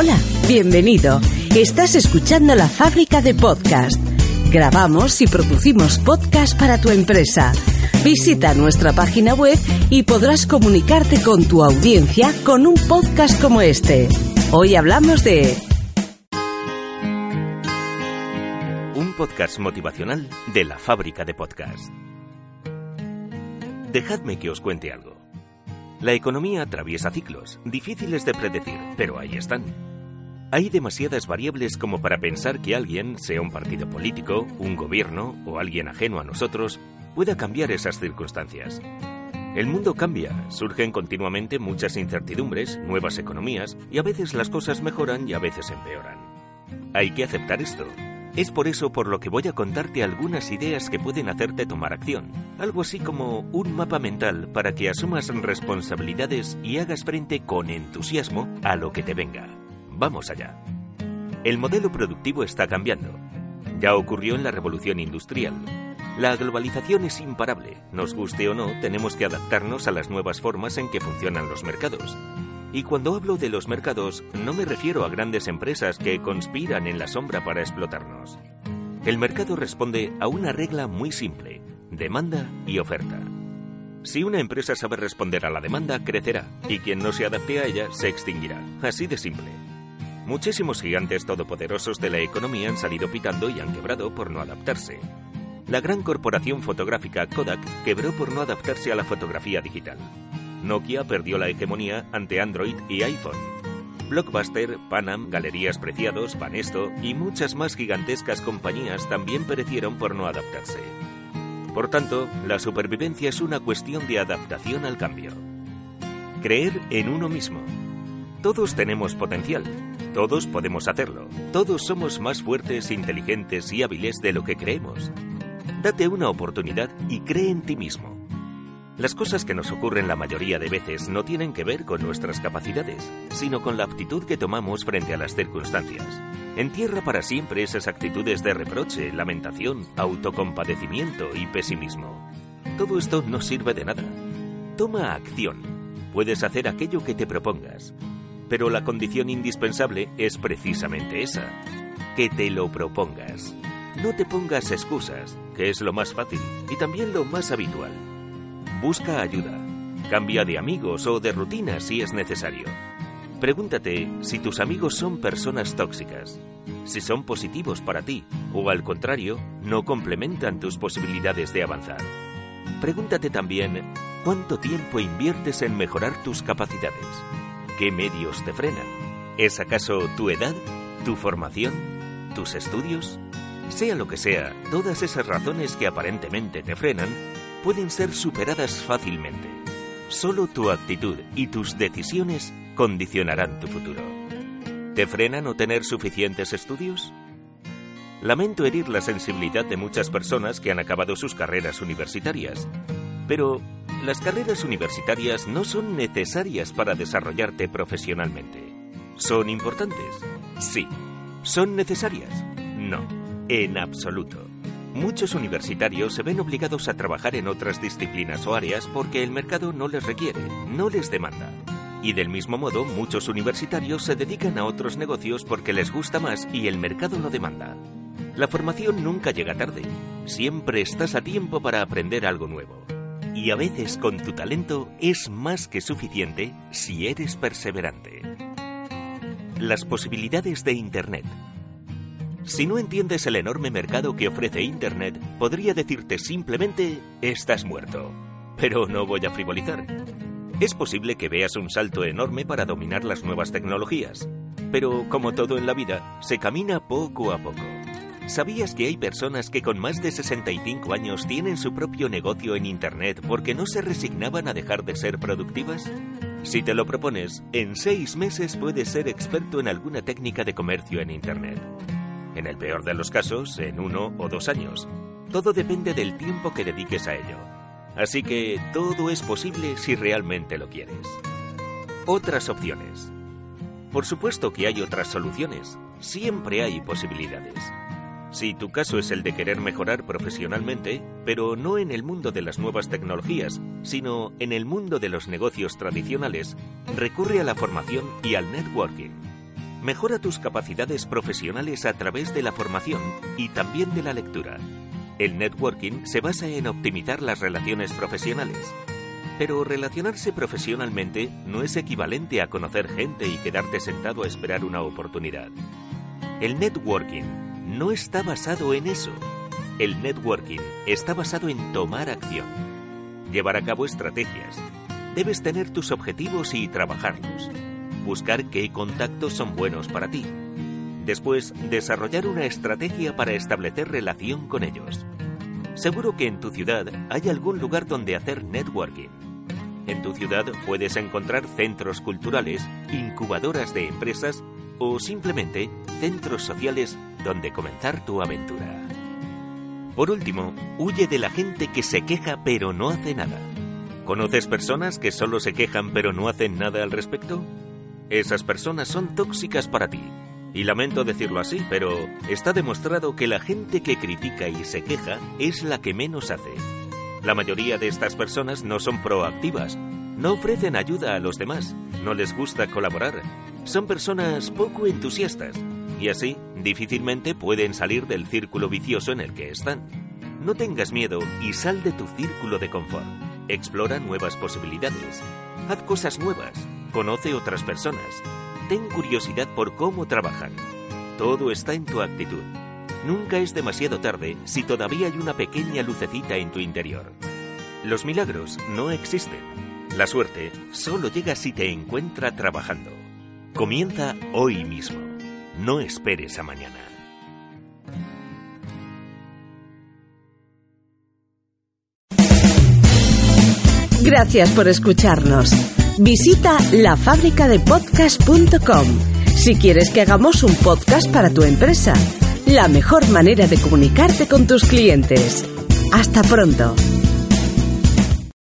Hola, bienvenido. Estás escuchando la fábrica de podcast. Grabamos y producimos podcast para tu empresa. Visita nuestra página web y podrás comunicarte con tu audiencia con un podcast como este. Hoy hablamos de Un podcast motivacional de la fábrica de podcast. Dejadme que os cuente algo. La economía atraviesa ciclos, difíciles de predecir, pero ahí están. Hay demasiadas variables como para pensar que alguien, sea un partido político, un gobierno o alguien ajeno a nosotros, pueda cambiar esas circunstancias. El mundo cambia, surgen continuamente muchas incertidumbres, nuevas economías, y a veces las cosas mejoran y a veces empeoran. Hay que aceptar esto. Es por eso por lo que voy a contarte algunas ideas que pueden hacerte tomar acción, algo así como un mapa mental para que asumas responsabilidades y hagas frente con entusiasmo a lo que te venga. Vamos allá. El modelo productivo está cambiando. Ya ocurrió en la revolución industrial. La globalización es imparable. Nos guste o no, tenemos que adaptarnos a las nuevas formas en que funcionan los mercados. Y cuando hablo de los mercados, no me refiero a grandes empresas que conspiran en la sombra para explotarnos. El mercado responde a una regla muy simple, demanda y oferta. Si una empresa sabe responder a la demanda, crecerá, y quien no se adapte a ella se extinguirá. Así de simple. Muchísimos gigantes todopoderosos de la economía han salido pitando y han quebrado por no adaptarse. La gran corporación fotográfica Kodak quebró por no adaptarse a la fotografía digital. Nokia perdió la hegemonía ante Android y iPhone. Blockbuster, Panam, Galerías Preciados, Banesto y muchas más gigantescas compañías también perecieron por no adaptarse. Por tanto, la supervivencia es una cuestión de adaptación al cambio. Creer en uno mismo. Todos tenemos potencial, todos podemos hacerlo. Todos somos más fuertes, inteligentes y hábiles de lo que creemos. Date una oportunidad y cree en ti mismo. Las cosas que nos ocurren la mayoría de veces no tienen que ver con nuestras capacidades, sino con la actitud que tomamos frente a las circunstancias. Entierra para siempre esas actitudes de reproche, lamentación, autocompadecimiento y pesimismo. Todo esto no sirve de nada. Toma acción. Puedes hacer aquello que te propongas. Pero la condición indispensable es precisamente esa, que te lo propongas. No te pongas excusas, que es lo más fácil y también lo más habitual. Busca ayuda. Cambia de amigos o de rutina si es necesario. Pregúntate si tus amigos son personas tóxicas, si son positivos para ti o al contrario, no complementan tus posibilidades de avanzar. Pregúntate también cuánto tiempo inviertes en mejorar tus capacidades ¿Qué medios te frenan? ¿Es acaso tu edad? ¿Tu formación? ¿Tus estudios? Sea lo que sea, todas esas razones que aparentemente te frenan pueden ser superadas fácilmente. Solo tu actitud y tus decisiones condicionarán tu futuro. ¿Te frena no tener suficientes estudios? Lamento herir la sensibilidad de muchas personas que han acabado sus carreras universitarias, pero las carreras universitarias no son necesarias para desarrollarte profesionalmente. ¿Son importantes? Sí. ¿Son necesarias? No, en absoluto. Muchos universitarios se ven obligados a trabajar en otras disciplinas o áreas porque el mercado no les requiere, no les demanda. Y del mismo modo, muchos universitarios se dedican a otros negocios porque les gusta más y el mercado lo demanda. La formación nunca llega tarde. Siempre estás a tiempo para aprender algo nuevo. Y a veces con tu talento es más que suficiente si eres perseverante. Las posibilidades de Internet. Si no entiendes el enorme mercado que ofrece Internet, podría decirte simplemente, estás muerto. Pero no voy a frivolizar. Es posible que veas un salto enorme para dominar las nuevas tecnologías, pero como todo en la vida, se camina poco a poco. ¿Sabías que hay personas que con más de 65 años tienen su propio negocio en Internet porque no se resignaban a dejar de ser productivas? Si te lo propones, en seis meses puedes ser experto en alguna técnica de comercio en Internet. En el peor de los casos, en uno o dos años. Todo depende del tiempo que dediques a ello. Así que todo es posible si realmente lo quieres. Otras opciones. Por supuesto que hay otras soluciones. Siempre hay posibilidades. Si tu caso es el de querer mejorar profesionalmente, pero no en el mundo de las nuevas tecnologías, sino en el mundo de los negocios tradicionales, recurre a la formación y al networking. Mejora tus capacidades profesionales a través de la formación y también de la lectura. El networking se basa en optimizar las relaciones profesionales. Pero relacionarse profesionalmente no es equivalente a conocer gente y quedarte sentado a esperar una oportunidad. El networking no está basado en eso. El networking está basado en tomar acción, llevar a cabo estrategias. Debes tener tus objetivos y trabajarlos. Buscar qué contactos son buenos para ti. Después, desarrollar una estrategia para establecer relación con ellos. Seguro que en tu ciudad hay algún lugar donde hacer networking. En tu ciudad puedes encontrar centros culturales, incubadoras de empresas o simplemente centros sociales donde comenzar tu aventura. Por último, huye de la gente que se queja pero no hace nada. ¿Conoces personas que solo se quejan pero no hacen nada al respecto? Esas personas son tóxicas para ti. Y lamento decirlo así, pero está demostrado que la gente que critica y se queja es la que menos hace. La mayoría de estas personas no son proactivas, no ofrecen ayuda a los demás, no les gusta colaborar, son personas poco entusiastas y así difícilmente pueden salir del círculo vicioso en el que están. No tengas miedo y sal de tu círculo de confort. Explora nuevas posibilidades. Haz cosas nuevas. Conoce otras personas. Ten curiosidad por cómo trabajan. Todo está en tu actitud. Nunca es demasiado tarde si todavía hay una pequeña lucecita en tu interior. Los milagros no existen. La suerte solo llega si te encuentra trabajando. Comienza hoy mismo. No esperes a mañana. Gracias por escucharnos. Visita lafabricadepodcast.com si quieres que hagamos un podcast para tu empresa. La mejor manera de comunicarte con tus clientes. Hasta pronto.